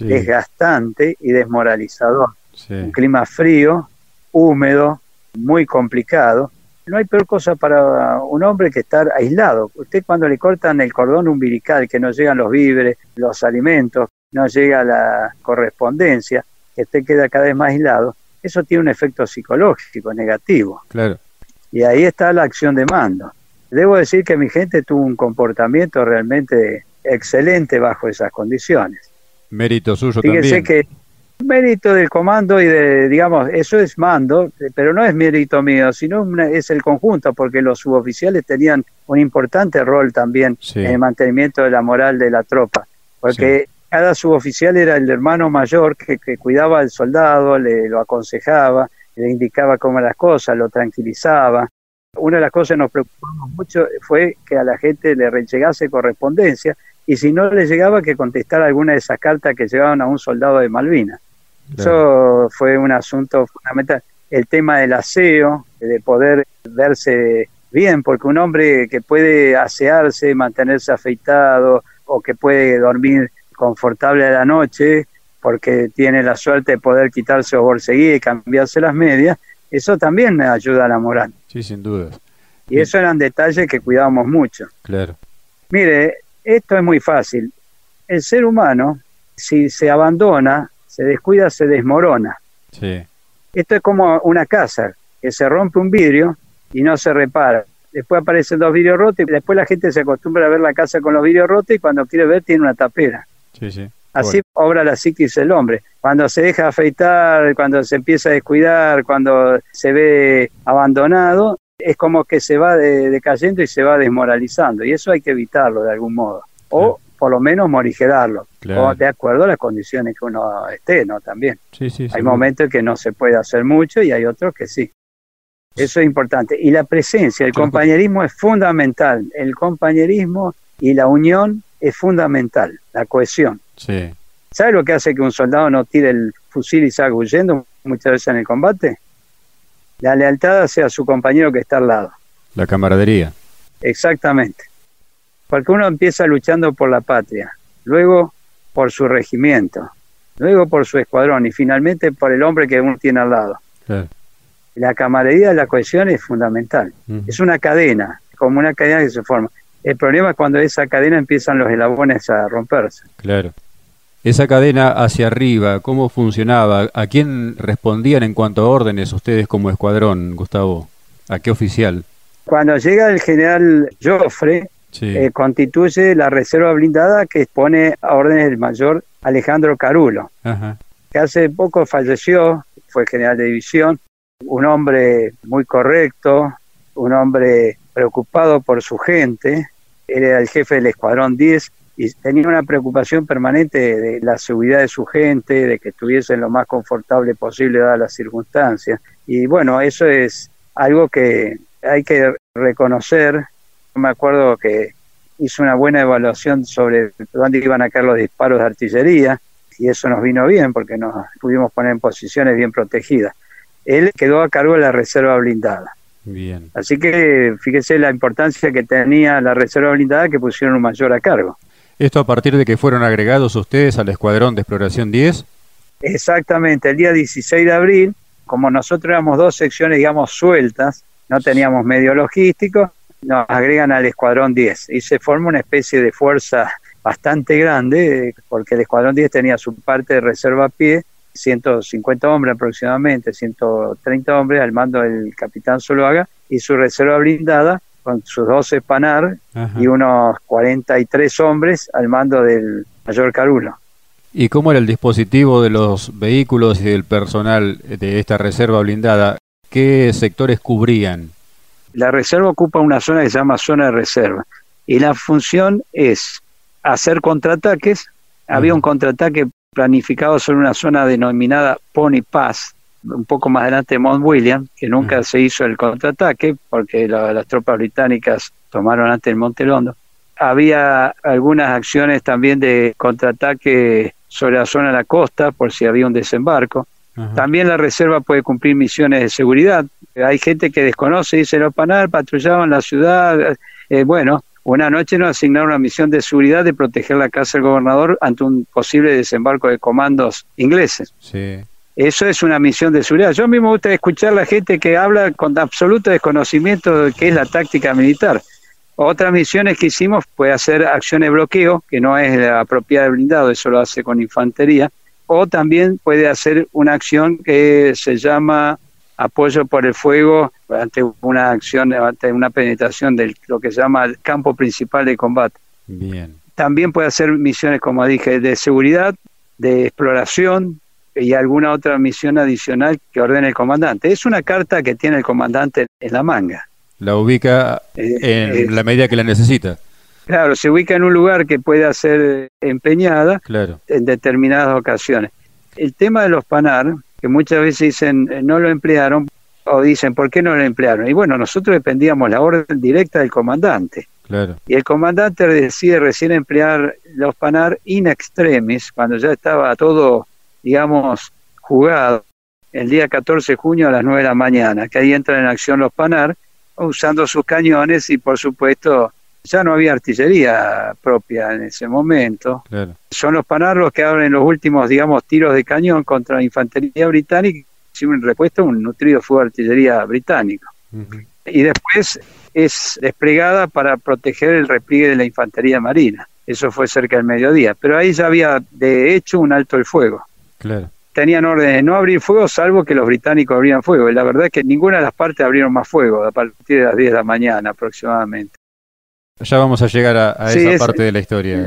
desgastante y desmoralizador. Un clima frío, húmedo, muy complicado. No hay peor cosa para un hombre que estar aislado. Usted cuando le cortan el cordón umbilical, que no llegan los víveres, los alimentos, no llega la correspondencia, que usted queda cada vez más aislado, eso tiene un efecto psicológico negativo. Claro. Y ahí está la acción de mando. Debo decir que mi gente tuvo un comportamiento realmente excelente bajo esas condiciones. Mérito suyo Fíjese que Mérito del comando y de, digamos, eso es mando, pero no es mérito mío, sino es el conjunto, porque los suboficiales tenían un importante rol también en el mantenimiento de la moral de la tropa, porque cada suboficial era el hermano mayor que, cuidaba al soldado, le lo aconsejaba, le indicaba cómo las cosas, lo tranquilizaba. Una de las cosas que nos preocupamos mucho fue que a la gente le llegase correspondencia y si no le llegaba que contestar alguna de esas cartas que llegaban a un soldado de Malvinas. Eso fue un asunto fundamental. El tema del aseo, de poder verse bien, porque un hombre que puede asearse, mantenerse afeitado o que puede dormir confortable a la noche porque tiene la suerte de poder quitarse o borseguía y cambiarse las medias, eso también me ayuda a la moral. Sí, sin duda. Y eso eran detalles que cuidábamos mucho. Claro. Mire, esto es muy fácil. El ser humano, si se abandona, se descuida, se desmorona. Sí. Esto es como una casa, que se rompe un vidrio y no se repara. Después aparecen dos vidrios rotos y después la gente se acostumbra a ver la casa con los vidrios rotos y cuando quiere ver tiene una tapera. Sí, sí. Así obra la psiquis del hombre. Cuando se deja afeitar, cuando se empieza a descuidar, cuando se ve abandonado, es como que se va decayendo y se va desmoralizando. Y eso hay que evitarlo de algún modo. O por lo menos morigerarlo, o de acuerdo a las condiciones que uno esté, ¿no? También. Sí, sí, hay momentos en que no se puede hacer mucho y hay otros que sí. Eso es importante. Y la presencia, el compañerismo es fundamental. El compañerismo y la unión es fundamental, la cohesión. Sí. ¿Sabe lo que hace que un soldado no tire el fusil y salga huyendo muchas veces en el combate? La lealtad hacia su compañero que está al lado. La camaradería. Exactamente. Porque uno empieza luchando por la patria, luego por su regimiento, luego por su escuadrón y finalmente por el hombre que uno tiene al lado. La camaradería, la cohesión es fundamental. Es una cadena, como una cadena que se forma. El problema es cuando esa cadena empiezan los eslabones a romperse. Claro. Esa cadena hacia arriba, ¿cómo funcionaba? ¿A quién respondían en cuanto a órdenes ustedes como escuadrón, Gustavo? ¿A qué oficial? Cuando llega el general Joffre, eh, constituye la reserva blindada que expone a órdenes del mayor Alejandro Carulo, que hace poco falleció, fue general de división, un hombre muy correcto, un hombre preocupado por su gente, era el jefe del Escuadrón 10 y tenía una preocupación permanente de la seguridad de su gente, de que estuviesen lo más confortable posible dadas las circunstancias. Y bueno, eso es algo que hay que reconocer me acuerdo que hizo una buena evaluación sobre dónde iban a caer los disparos de artillería y eso nos vino bien porque nos pudimos poner en posiciones bien protegidas. Él quedó a cargo de la reserva blindada. Bien. Así que fíjese la importancia que tenía la reserva blindada que pusieron un mayor a cargo. ¿Esto a partir de que fueron agregados ustedes al Escuadrón de Exploración 10? Exactamente, el día 16 de abril, como nosotros éramos dos secciones, digamos, sueltas, no teníamos medio logístico, nos agregan al Escuadrón 10 y se forma una especie de fuerza bastante grande, porque el Escuadrón 10 tenía su parte de reserva a pie, 150 hombres aproximadamente, 130 hombres al mando del capitán Zuluaga, y su reserva blindada con sus 12 Panar y unos 43 hombres al mando del mayor Carulo. ¿Y cómo era el dispositivo de los vehículos y del personal de esta reserva blindada? ¿Qué sectores cubrían? La reserva ocupa una zona que se llama zona de reserva y la función es hacer contraataques. Había un contraataque planificado sobre una zona denominada Pony Pass, un poco más adelante de Mount William, que nunca se hizo el contraataque porque las tropas británicas tomaron antes el Monte Londo. Había algunas acciones también de contraataque sobre la zona de la costa por si había un desembarco. También la reserva puede cumplir misiones de seguridad. Hay gente que desconoce, dice los Panar, patrullaban la ciudad. Eh, bueno, una noche nos asignaron una misión de seguridad de proteger la casa del gobernador ante un posible desembarco de comandos ingleses. Eso es una misión de seguridad. Yo me gusta escuchar a la gente que habla con absoluto desconocimiento de qué es la táctica militar. Otras misiones que hicimos puede hacer acciones de bloqueo, que no es la propiedad de blindado, eso lo hace con infantería o también puede hacer una acción que se llama apoyo por el fuego ante una acción, ante una penetración de lo que se llama el campo principal de combate. Bien. También puede hacer misiones, como dije, de seguridad, de exploración, y alguna otra misión adicional que ordene el comandante. Es una carta que tiene el comandante en la manga. La ubica eh, en la medida que la necesita. Claro, se ubica en un lugar que pueda ser empeñada en determinadas ocasiones. El tema de los PANAR, que muchas veces dicen eh, no lo emplearon o dicen ¿por qué no lo emplearon? Y bueno, nosotros dependíamos la orden directa del comandante. Claro. Y el comandante decide recién emplear los PANAR in extremis, cuando ya estaba todo, digamos, jugado, el día 14 de junio a las 9 de la mañana, que ahí entran en acción los PANAR, usando sus cañones y por supuesto ya no había artillería propia en ese momento. Son los PANAR los que abren los últimos, digamos, tiros de cañón contra la infantería británica, sin respuesta un nutrido fuego de artillería británico. Y después es desplegada para proteger el repliegue de la infantería marina. Eso fue cerca del mediodía. Pero ahí ya había, de hecho, un alto el fuego. Claro. Tenían orden de no abrir fuego, salvo que los británicos abrían fuego. Y la verdad es que ninguna de las partes abrieron más fuego a partir de las 10 de la mañana aproximadamente. Ya vamos a llegar a, esa parte de la historia,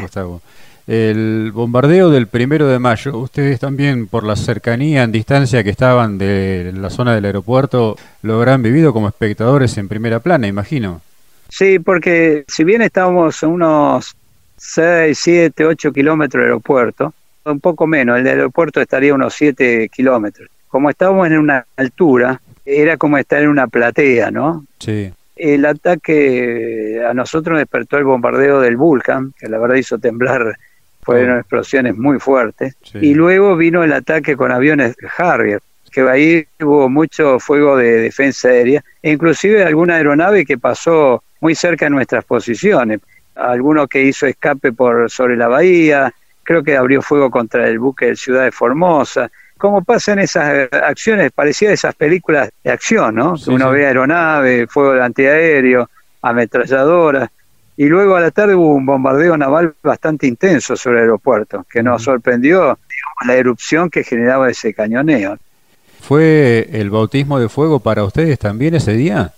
Gustavo. El bombardeo del primero de mayo, ustedes también por la cercanía en distancia que estaban de la zona del aeropuerto, lo habrán vivido como espectadores en primera plana, imagino. Sí, porque si bien estábamos a unos 6, 7, 8 kilómetros del aeropuerto, un poco menos, el aeropuerto estaría unos 7 kilómetros. Como estábamos en una altura, era como estar en una platea, ¿no? Sí. El ataque a nosotros despertó el bombardeo del Vulcan, que la verdad hizo temblar fueron explosiones muy fuertes. Y luego vino el ataque con aviones Harrier, que ahí hubo mucho fuego de defensa aérea, e inclusive alguna aeronave que pasó muy cerca de nuestras posiciones. Alguno que hizo escape por sobre la bahía, creo que abrió fuego contra el buque de Ciudad de Formosa. ¿Cómo pasan esas acciones? Parecía esas películas de acción, ¿no? Uno ve aeronave, fuego de antiaéreo, ametralladoras. Y luego a la tarde hubo un bombardeo naval bastante intenso sobre el aeropuerto, que nos sorprendió digamos, la erupción que generaba ese cañoneo. ¿Fue el bautismo de fuego para ustedes también ese día?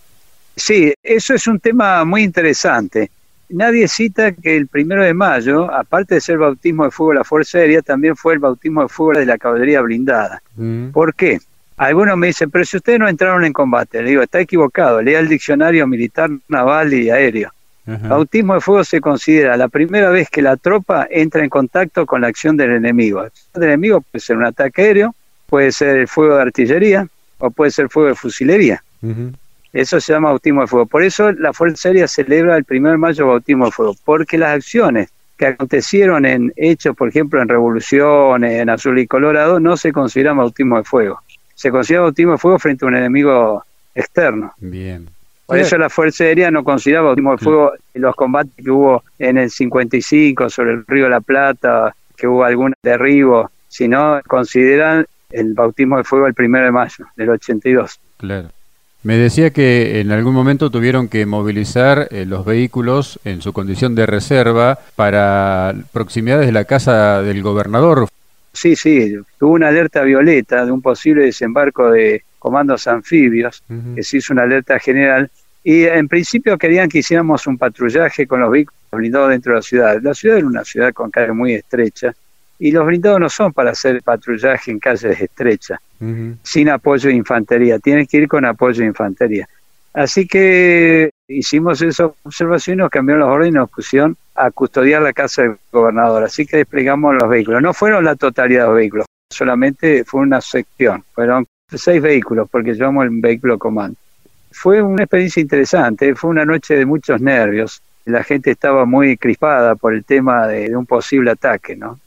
Sí, eso es un tema muy interesante. Nadie cita que el primero de mayo, aparte de ser bautismo de fuego de la Fuerza Aérea, también fue el bautismo de fuego de la caballería blindada. ¿Por qué? Algunos me dicen, pero si ustedes no entraron en combate, le digo, está equivocado, lea el diccionario militar, naval y aéreo. Bautismo de fuego se considera la primera vez que la tropa entra en contacto con la acción del enemigo. El enemigo puede ser un ataque aéreo, puede ser el fuego de artillería o puede ser fuego de fusilería. Eso se llama bautismo de fuego. Por eso la Fuerza Aérea celebra el 1 de mayo bautismo de fuego, porque las acciones que acontecieron en hechos, por ejemplo, en revoluciones, en azul y colorado, no se consideran bautismo de fuego. Se considera bautismo de fuego frente a un enemigo externo. Bien. Por eso la Fuerza Aérea no consideraba bautismo de fuego los combates que hubo en el 55 sobre el río de la Plata, que hubo algún derribo, sino consideran el bautismo de fuego el primero de mayo del 82. Claro. Me decía que en algún momento tuvieron que movilizar eh, los vehículos en su condición de reserva para proximidades de la casa del gobernador. Sí, sí, tuvo una alerta violeta de un posible desembarco de comandos anfibios, que se hizo una alerta general, y en principio querían que hiciéramos un patrullaje con los vehículos blindados dentro de la ciudad. La ciudad era una ciudad con calle muy estrecha, y los blindados no son para hacer patrullaje en calles estrechas, sin apoyo de infantería, tienen que ir con apoyo de infantería. Así que hicimos esa observación y nos cambiaron los órdenes y nos pusieron a custodiar la casa del gobernador. Así que desplegamos los vehículos. No fueron la totalidad de los vehículos, solamente fue una sección. Fueron seis vehículos porque llevamos el vehículo comando. Fue una experiencia interesante, fue una noche de muchos nervios. La gente estaba muy crispada por el tema de, un posible ataque, ¿no?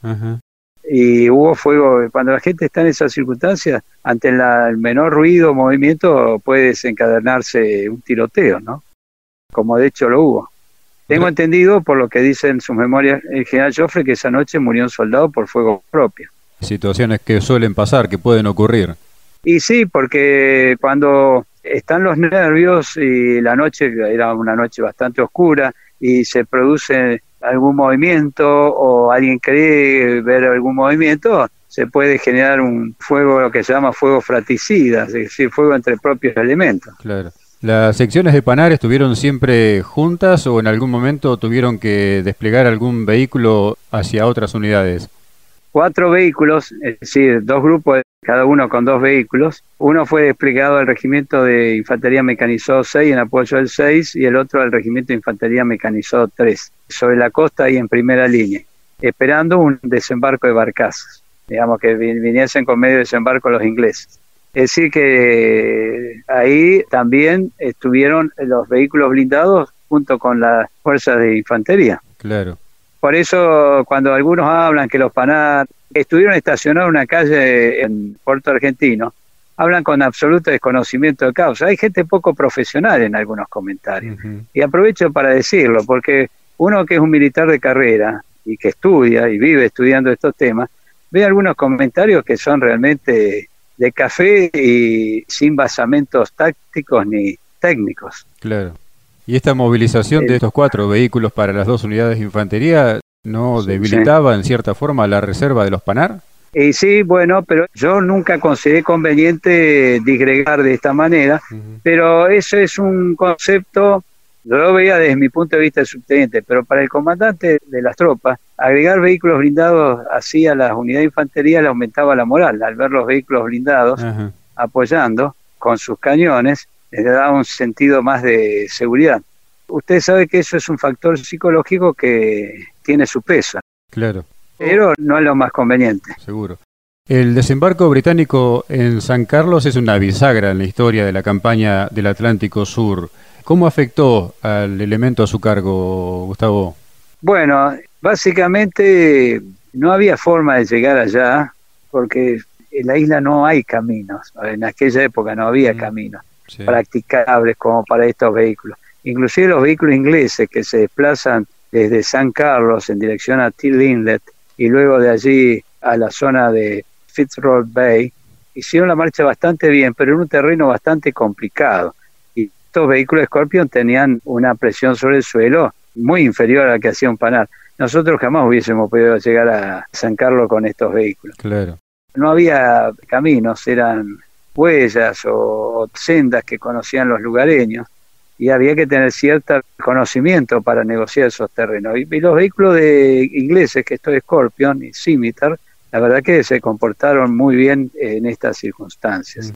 Y hubo fuego. Cuando la gente está en esas circunstancias, ante el menor ruido o movimiento, puede desencadenarse un tiroteo, ¿no? Como de hecho lo hubo. Tengo entendido, por lo que dice en sus memorias el general Joffre, que esa noche murió un soldado por fuego propio. Situaciones que suelen pasar, que pueden ocurrir. Y sí, porque cuando están los nervios y la noche era una noche bastante oscura y se produce algún movimiento o alguien cree ver algún movimiento, se puede generar un fuego, lo que se llama fuego fratricida, es decir, fuego entre propios elementos. Claro. ¿Las secciones de Panar estuvieron siempre juntas o en algún momento tuvieron que desplegar algún vehículo hacia otras unidades? cuatro vehículos, es decir, dos grupos, cada uno con dos vehículos. Uno fue desplegado al Regimiento de Infantería Mecanizado 6 en apoyo del 6 y el otro al Regimiento de Infantería Mecanizado 3, sobre la costa y en primera línea, esperando un desembarco de barcazas, digamos que viniesen con medio desembarco los ingleses. Es decir, que ahí también estuvieron los vehículos blindados junto con las fuerzas de infantería. Claro. Por eso cuando algunos hablan que los PANAR estuvieron estacionados en una calle en Puerto Argentino, hablan con absoluto desconocimiento de causa. Hay gente poco profesional en algunos comentarios. Y aprovecho para decirlo, porque uno que es un militar de carrera y que estudia y vive estudiando estos temas, ve algunos comentarios que son realmente de café y sin basamentos tácticos ni técnicos. Claro. ¿Y esta movilización de estos cuatro vehículos para las dos unidades de infantería no debilitaba en cierta forma la reserva de los PANAR? Y sí, bueno, pero yo nunca consideré conveniente disgregar de esta manera, pero eso es un concepto, yo lo veía desde mi punto de vista de subteniente, pero para el comandante de las tropas, agregar vehículos blindados así a las unidades de infantería le aumentaba la moral, al ver los vehículos blindados apoyando con sus cañones, le daba un sentido más de seguridad. Usted sabe que eso es un factor psicológico que tiene su peso. Claro. Pero no es lo más conveniente. Seguro. El desembarco británico en San Carlos es una bisagra en la historia de la campaña del Atlántico Sur. ¿Cómo afectó al elemento a su cargo, Gustavo? Bueno, básicamente no había forma de llegar allá porque en la isla no hay caminos. En aquella época no había mm, caminos practicables como para estos vehículos. Inclusive los vehículos ingleses que se desplazan desde San Carlos en dirección a Till Inlet y luego de allí a la zona de Fitzroy Bay, hicieron la marcha bastante bien, pero en un terreno bastante complicado. Y estos vehículos Scorpion tenían una presión sobre el suelo muy inferior a la que hacía un Panar. Nosotros jamás hubiésemos podido llegar a San Carlos con estos vehículos. Claro. No había caminos, eran huellas o sendas que conocían los lugareños y había que tener cierto conocimiento para negociar esos terrenos. Y, los vehículos de ingleses, que esto es Scorpion y Scimitar, la verdad que se comportaron muy bien en estas circunstancias.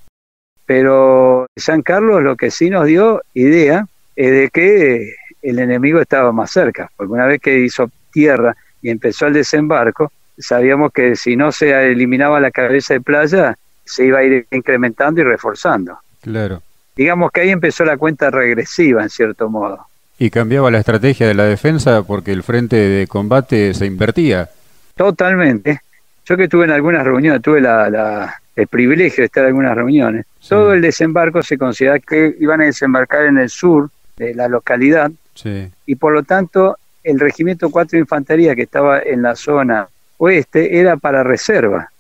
Pero San Carlos lo que sí nos dio idea es de que el enemigo estaba más cerca, porque una vez que hizo tierra y empezó el desembarco, sabíamos que si no se eliminaba la cabeza de playa, se iba a ir incrementando y reforzando. Claro digamos que ahí empezó la cuenta regresiva en cierto modo. Y cambiaba la estrategia de la defensa porque el frente de combate se invertía. Totalmente. Yo que estuve en algunas reuniones, tuve la, el privilegio de estar en algunas reuniones. Todo el desembarco se consideraba que iban a desembarcar en el sur de la localidad y por lo tanto el regimiento 4 de infantería que estaba en la zona oeste era para reserva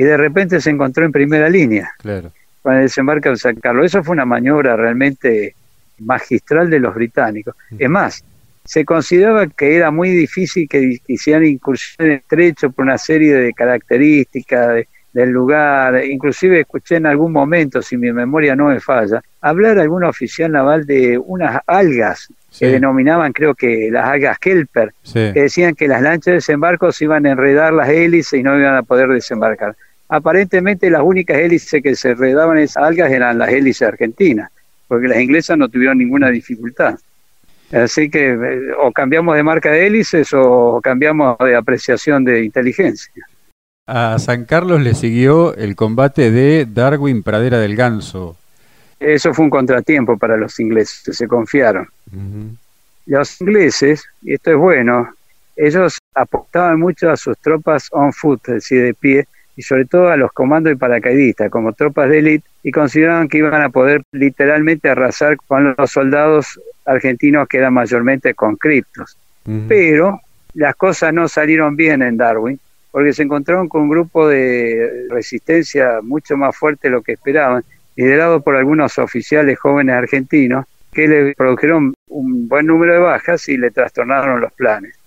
y de repente se encontró en primera línea. Claro con el desembarco de San Carlos. Eso fue una maniobra realmente magistral de los británicos. Es más, se consideraba que era muy difícil que hicieran incursión estrecho por una serie de características del lugar. Inclusive escuché en algún momento, si mi memoria no me falla, hablar algún oficial naval de unas algas que denominaban, creo que las algas Kelper, que decían que las lanchas de desembarco se iban a enredar las hélices y no iban a poder desembarcar aparentemente las únicas hélices que se redaban en esas algas eran las hélices argentinas, porque las inglesas no tuvieron ninguna dificultad. Así que eh, o cambiamos de marca de hélices o cambiamos de apreciación de inteligencia. A San Carlos le siguió el combate de Darwin Pradera del Ganso. Eso fue un contratiempo para los ingleses, se confiaron. Los ingleses, y esto es bueno, ellos apostaban mucho a sus tropas on foot, es decir, de pie, y sobre todo a los comandos y paracaidistas como tropas de élite y consideraban que iban a poder literalmente arrasar con los soldados argentinos que eran mayormente conscriptos. Pero las cosas no salieron bien en Darwin porque se encontraron con un grupo de resistencia mucho más fuerte de lo que esperaban, liderado por algunos oficiales jóvenes argentinos que le produjeron un buen número de bajas y le trastornaron los planes.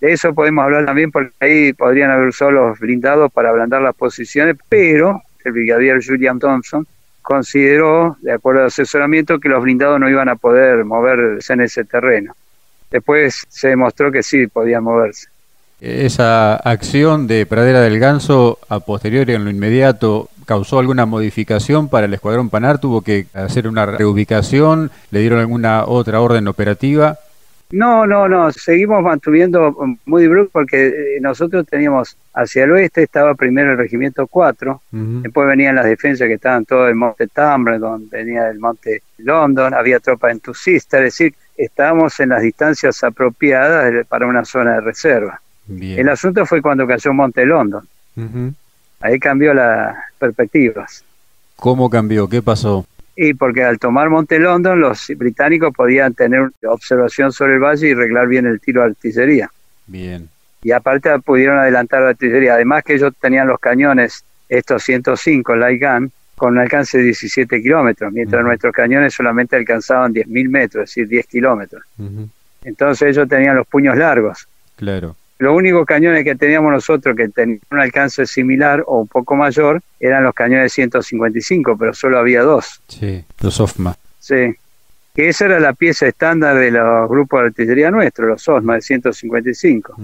De eso podemos hablar también porque ahí podrían haber usado los blindados para ablandar las posiciones, pero el brigadier Julian Thompson consideró, de acuerdo al asesoramiento, que los blindados no iban a poder moverse en ese terreno. Después se demostró que sí podían moverse. ¿Esa acción de Pradera del Ganso a posteriori en lo inmediato causó alguna modificación para el Escuadrón Panar? ¿Tuvo que hacer una reubicación? ¿Le dieron alguna otra orden operativa? No, no, no, seguimos manteniendo muy Brook porque eh, nosotros teníamos hacia el oeste estaba primero el regimiento 4, después venían las defensas que estaban todo el monte Tambledon, venía el monte London, había tropas en Tusista, es decir, estábamos en las distancias apropiadas para una zona de reserva. El asunto fue cuando cayó Monte London. Ahí cambió las perspectivas. ¿Cómo cambió? ¿Qué pasó? Y porque al tomar Monte London los británicos podían tener observación sobre el valle y arreglar bien el tiro de artillería. Bien. Y aparte pudieron adelantar la artillería. Además que ellos tenían los cañones, estos 105 light gun, con un alcance de 17 kilómetros, mientras nuestros cañones solamente alcanzaban 10.000 metros, es decir, 10 kilómetros. Entonces ellos tenían los puños largos. Claro. Los únicos cañones que teníamos nosotros que tenían un alcance similar o un poco mayor eran los cañones 155, pero solo había dos. Sí, los OFMA. Sí, que esa era la pieza estándar de los grupos de artillería nuestros, los OSMA de 155.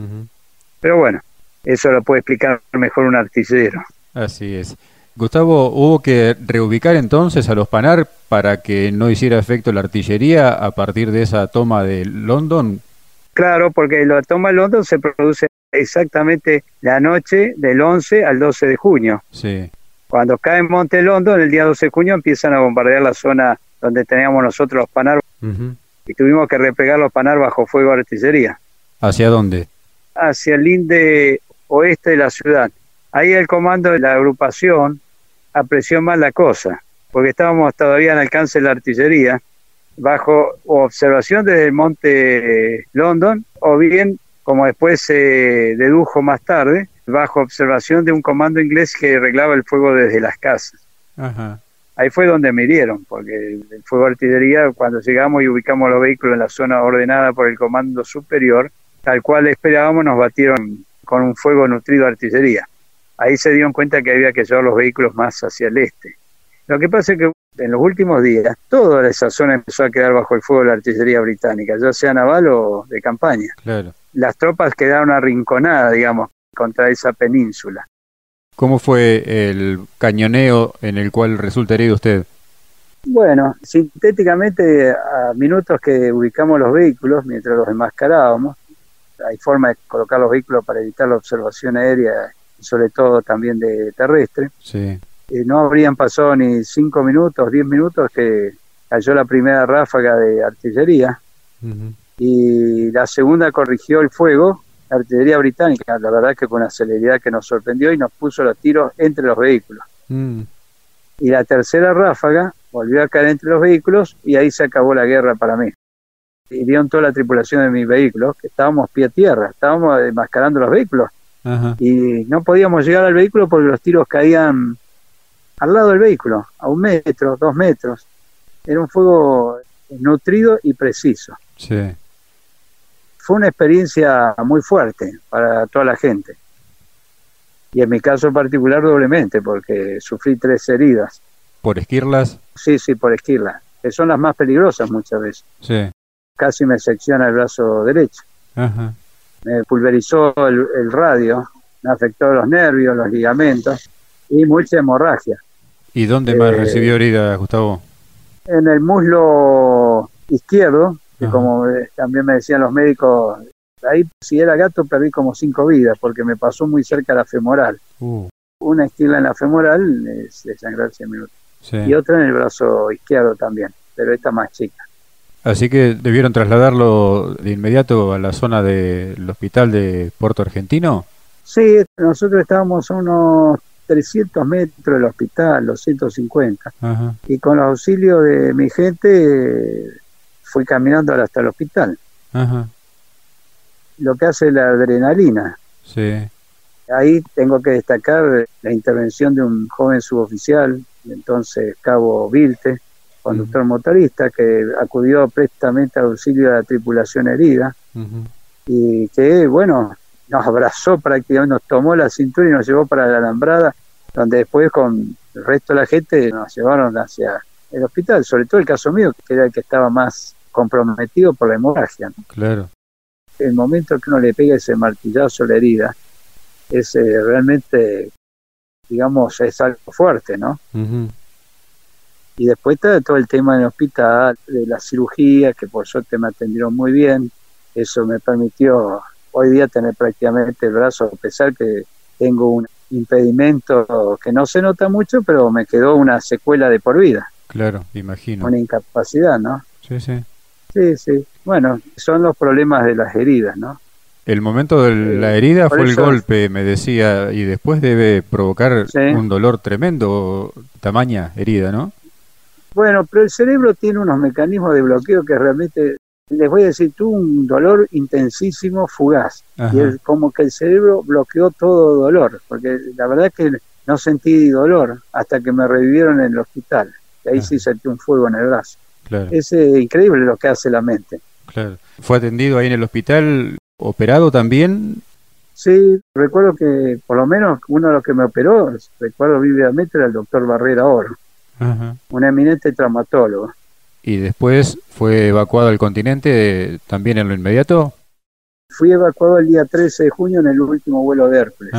Pero bueno, eso lo puede explicar mejor un artillero. Así es. Gustavo, ¿hubo que reubicar entonces a los Panar para que no hiciera efecto la artillería a partir de esa toma de London? Claro, porque la toma de London se produce exactamente la noche del 11 al 12 de junio. Sí. Cuando cae en Monte London, el día 12 de junio empiezan a bombardear la zona donde teníamos nosotros los Panar y tuvimos que repegar los Panar bajo fuego de artillería. ¿Hacia dónde? Hacia el linde oeste de la ciudad. Ahí el comando de la agrupación apreció mal la cosa, porque estábamos todavía en alcance de la artillería bajo observación desde el monte London o bien, como después se dedujo más tarde, bajo observación de un comando inglés que arreglaba el fuego desde las casas. Ahí fue donde me hirieron, porque el fuego de artillería, cuando llegamos y ubicamos los vehículos en la zona ordenada por el comando superior, tal cual esperábamos, nos batieron con un fuego nutrido de artillería. Ahí se dieron cuenta que había que llevar los vehículos más hacia el este. Lo que pasa es que en los últimos días, toda esa zona empezó a quedar bajo el fuego de la artillería británica, ya sea naval o de campaña. Las tropas quedaron arrinconadas, digamos, contra esa península. ¿Cómo fue el cañoneo en el cual resulta herido usted? Bueno, sintéticamente, a minutos que ubicamos los vehículos, mientras los enmascarábamos, hay forma de colocar los vehículos para evitar la observación aérea, sobre todo también de terrestre. Sí no habrían pasado ni cinco minutos, diez minutos que cayó la primera ráfaga de artillería y la segunda corrigió el fuego, la artillería británica, la verdad que con una celeridad que nos sorprendió y nos puso los tiros entre los vehículos. Mm. Y la tercera ráfaga volvió a caer entre los vehículos y ahí se acabó la guerra para mí. Y dieron toda la tripulación de mis vehículos, que estábamos pie a tierra, estábamos enmascarando los vehículos. Y no podíamos llegar al vehículo porque los tiros caían al lado del vehículo, a un metro, dos metros. Era un fuego nutrido y preciso. Sí. Fue una experiencia muy fuerte para toda la gente. Y en mi caso particular doblemente, porque sufrí tres heridas. ¿Por esquirlas? Sí, sí, por esquirlas, que son las más peligrosas muchas veces. Sí. Casi me secciona el brazo derecho. Ajá. Me pulverizó el, el radio, me afectó los nervios, los ligamentos y mucha hemorragia. ¿Y dónde más eh, recibió herida, Gustavo? En el muslo izquierdo, que como eh, también me decían los médicos, ahí si era gato perdí como cinco vidas porque me pasó muy cerca la femoral. Uh. Una esquila en la femoral es de sangrar 100 minutos. Y otra en el brazo izquierdo también, pero esta más chica. Así que debieron trasladarlo de inmediato a la zona del hospital de Puerto Argentino. Sí, nosotros estábamos a unos 300 metros del hospital, 250. Y con el auxilio de mi gente fui caminando hasta el hospital. Lo que hace la adrenalina. Sí. Ahí tengo que destacar la intervención de un joven suboficial, entonces Cabo Vilte, conductor motorista, que acudió prestamente al auxilio de la tripulación herida y que, bueno, nos abrazó prácticamente, nos tomó la cintura y nos llevó para la alambrada, donde después con el resto de la gente nos llevaron hacia el hospital, sobre todo el caso mío, que era el que estaba más comprometido por la hemorragia. Claro. el momento que uno le pega ese martillazo a la herida, es eh, realmente, digamos, es algo fuerte, ¿no? Y después está todo el tema del hospital, de la cirugía, que por suerte me atendieron muy bien. Eso me permitió hoy día tener prácticamente el brazo, a pesar que tengo un impedimento que no se nota mucho, pero me quedó una secuela de por vida. Claro, imagino. Una incapacidad, ¿no? Sí, sí. Sí, sí. Bueno, son los problemas de las heridas, ¿no? El momento de la herida fue el golpe, me decía, y después debe provocar un dolor tremendo, tamaña herida, ¿no? Bueno, pero el cerebro tiene unos mecanismos de bloqueo que realmente, les voy a decir, tuvo un dolor intensísimo, fugaz. Y es como que el cerebro bloqueó todo dolor, porque la verdad es que no sentí dolor hasta que me revivieron en el hospital. Y ahí sí sentí un fuego en el brazo. Es eh, increíble lo que hace la mente. Claro. ¿Fue atendido ahí en el hospital, operado también? Sí, recuerdo que por lo menos uno de los que me operó, recuerdo vividamente, era el doctor Barrera Oro, un eminente traumatólogo. ¿Y después fue evacuado al continente también en lo inmediato? Fui evacuado el día 13 de junio en el último vuelo de Hércules.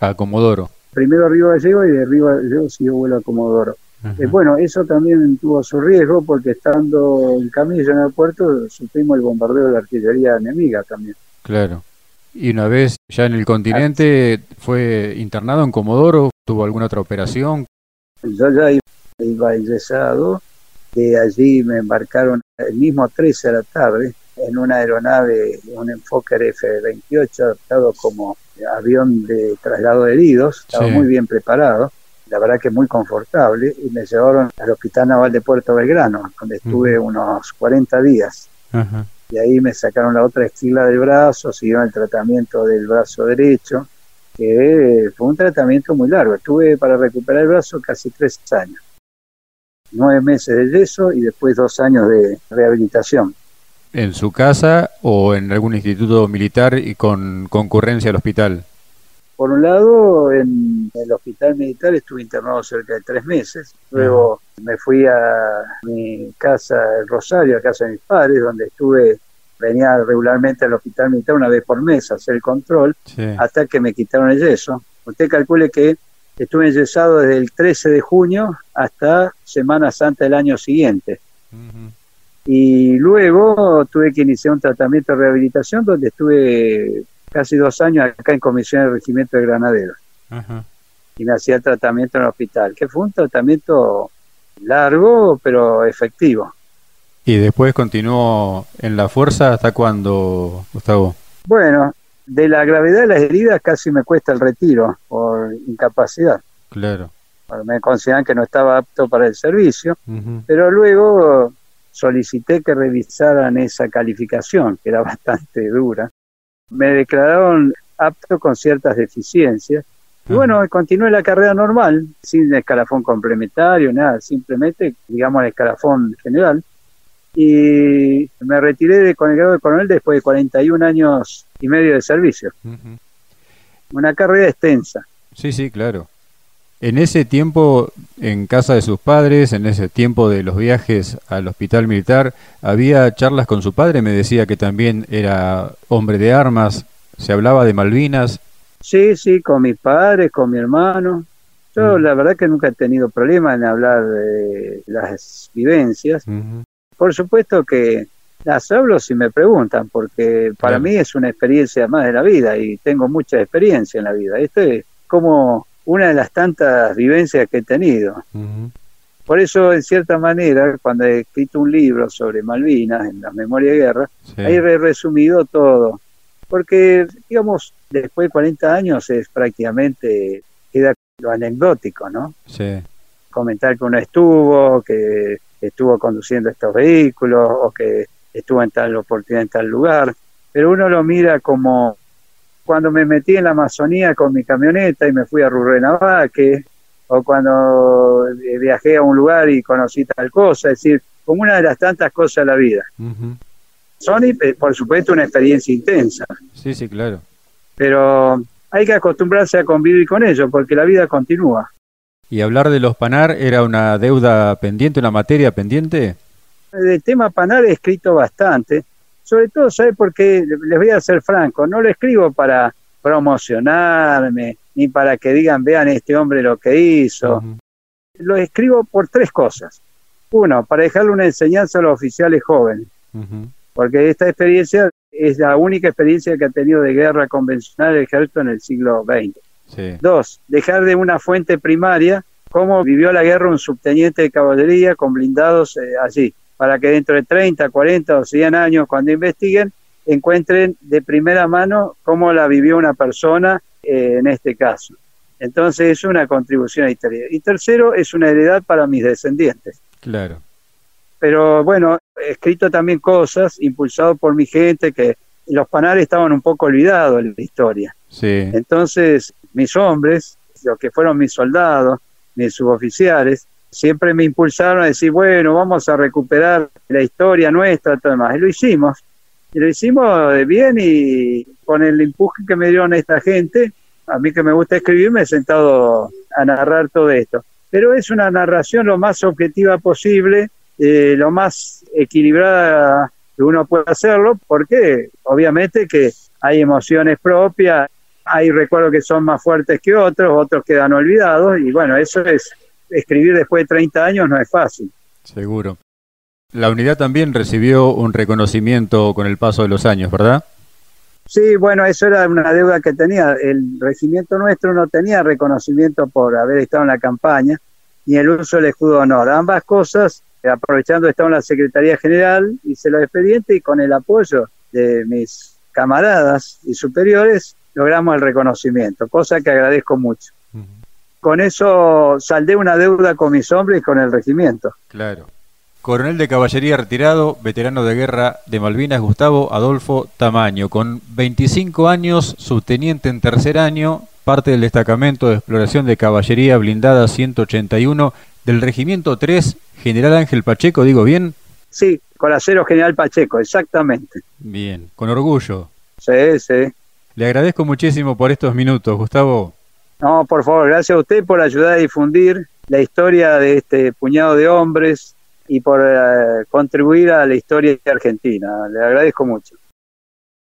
A Comodoro. Primero arriba Gallego y de arriba Gallego siguió vuelo a Comodoro. Eh, bueno, eso también tuvo su riesgo porque estando en camilla en el puerto sufrimos el bombardeo de la artillería enemiga también. Claro. Y una vez ya en el continente, ¿fue internado en Comodoro? ¿Tuvo alguna otra operación? Yo ya iba ingresado, de allí me embarcaron el mismo 13 de la tarde en una aeronave, un Enfoker F-28 adaptado como avión de traslado de heridos, estaba muy bien preparado la verdad que muy confortable, y me llevaron al Hospital Naval de Puerto Belgrano, donde estuve unos 40 días. Y ahí me sacaron la otra esquila del brazo, siguieron el tratamiento del brazo derecho, que fue un tratamiento muy largo. Estuve para recuperar el brazo casi tres años. Nueve meses de yeso y después dos años de rehabilitación. ¿En su casa o en algún instituto militar y con concurrencia al hospital? Por un lado, en el hospital militar estuve internado cerca de tres meses. Luego me fui a mi casa, el Rosario, a casa de mis padres, donde estuve, venía regularmente al hospital militar una vez por mes a hacer el control, hasta que me quitaron el yeso. Usted calcule que estuve enyesado desde el 13 de junio hasta Semana Santa del año siguiente. Y luego tuve que iniciar un tratamiento de rehabilitación donde estuve casi dos años acá en comisión de regimiento de granaderos. Y me hacía el tratamiento en el hospital, que fue un tratamiento largo pero efectivo. ¿Y después continuó en la fuerza hasta cuándo, Gustavo? Bueno, de la gravedad de las heridas casi me cuesta el retiro por incapacidad. Claro. Me consideran que no estaba apto para el servicio, pero luego solicité que revisaran esa calificación, que era bastante dura, me declararon apto con ciertas deficiencias. Y bueno, continué la carrera normal, sin escalafón complementario, nada, simplemente, digamos, el escalafón general. Y me retiré de, con el grado de coronel después de 41 años y medio de servicio. Una carrera extensa. Sí, sí, claro. En ese tiempo, en casa de sus padres, en ese tiempo de los viajes al hospital militar, había charlas con su padre, me decía que también era hombre de armas, se hablaba de Malvinas. Sí, sí, con mis padres, con mi hermano. Yo la verdad que nunca he tenido problema en hablar de las vivencias. Por supuesto que las hablo si me preguntan, porque para mí es una experiencia más de la vida y tengo mucha experiencia en la vida. Esto es como una de las tantas vivencias que he tenido. Por eso, en cierta manera, cuando he escrito un libro sobre Malvinas, en la memoria de guerra, ahí he resumido todo. Porque, digamos, después de 40 años es prácticamente, queda lo anecdótico, ¿no? Sí. Comentar que uno estuvo, que estuvo conduciendo estos vehículos, o que estuvo en tal oportunidad, en tal lugar, pero uno lo mira como cuando me metí en la Amazonía con mi camioneta y me fui a Rurrenabaque, o cuando eh, viajé a un lugar y conocí tal cosa, es decir, como una de las tantas cosas de la vida. Son, eh, por supuesto, una experiencia intensa. Sí, sí, claro. Pero hay que acostumbrarse a convivir con ello, porque la vida continúa. ¿Y hablar de los PANAR era una deuda pendiente, una materia pendiente? El tema PANAR he escrito bastante, sobre todo, ¿sabe por qué? Les voy a ser franco, no lo escribo para promocionarme, ni para que digan, vean este hombre lo que hizo. Lo escribo por tres cosas. Uno, para dejarle una enseñanza a los oficiales jóvenes, porque esta experiencia es la única experiencia que ha tenido de guerra convencional el ejército en el siglo XX. Dos, dejar de una fuente primaria cómo vivió la guerra un subteniente de caballería con blindados eh, allí, para que dentro de 30, 40 o 100 años, cuando investiguen, encuentren de primera mano cómo la vivió una persona eh, en este caso. Entonces es una contribución a la historia. Y tercero, es una heredad para mis descendientes. Claro. Pero bueno, he escrito también cosas impulsado por mi gente que los panales estaban un poco olvidados en la historia. Sí. Entonces, mis hombres, los que fueron mis soldados, mis suboficiales, siempre me impulsaron a decir, bueno, vamos a recuperar la historia nuestra, todo demás. Y lo hicimos. Y lo hicimos bien y con el empuje que me dieron esta gente, a mí que me gusta escribir, me he sentado a narrar todo esto. Pero es una narración lo más objetiva posible, eh, lo más equilibrada que uno puede hacerlo, porque obviamente que hay emociones propias, hay recuerdos que son más fuertes que otros, otros quedan olvidados, y bueno, eso es, escribir después de 30 años no es fácil. Seguro. La unidad también recibió un reconocimiento con el paso de los años, ¿verdad? Sí, bueno, eso era una deuda que tenía. El regimiento nuestro no tenía reconocimiento por haber estado en la campaña, ni el uso del escudo de honor. Ambas cosas, aprovechando estaba en la Secretaría General, hice los expedientes y con el apoyo de mis camaradas y superiores logramos el reconocimiento, cosa que agradezco mucho. Con eso saldé una deuda con mis hombres y con el regimiento. Claro. Coronel de Caballería retirado, veterano de guerra de Malvinas, Gustavo Adolfo Tamaño, con 25 años, subteniente en tercer año, parte del destacamento de exploración de Caballería Blindada 181 del Regimiento 3, General Ángel Pacheco, ¿digo bien? Sí, Colacero General Pacheco, exactamente. Bien, con orgullo. Sí, sí. Le agradezco muchísimo por estos minutos, Gustavo. No, por favor, gracias a usted por ayudar a difundir la historia de este puñado de hombres y por eh, contribuir a la historia argentina. Le agradezco mucho.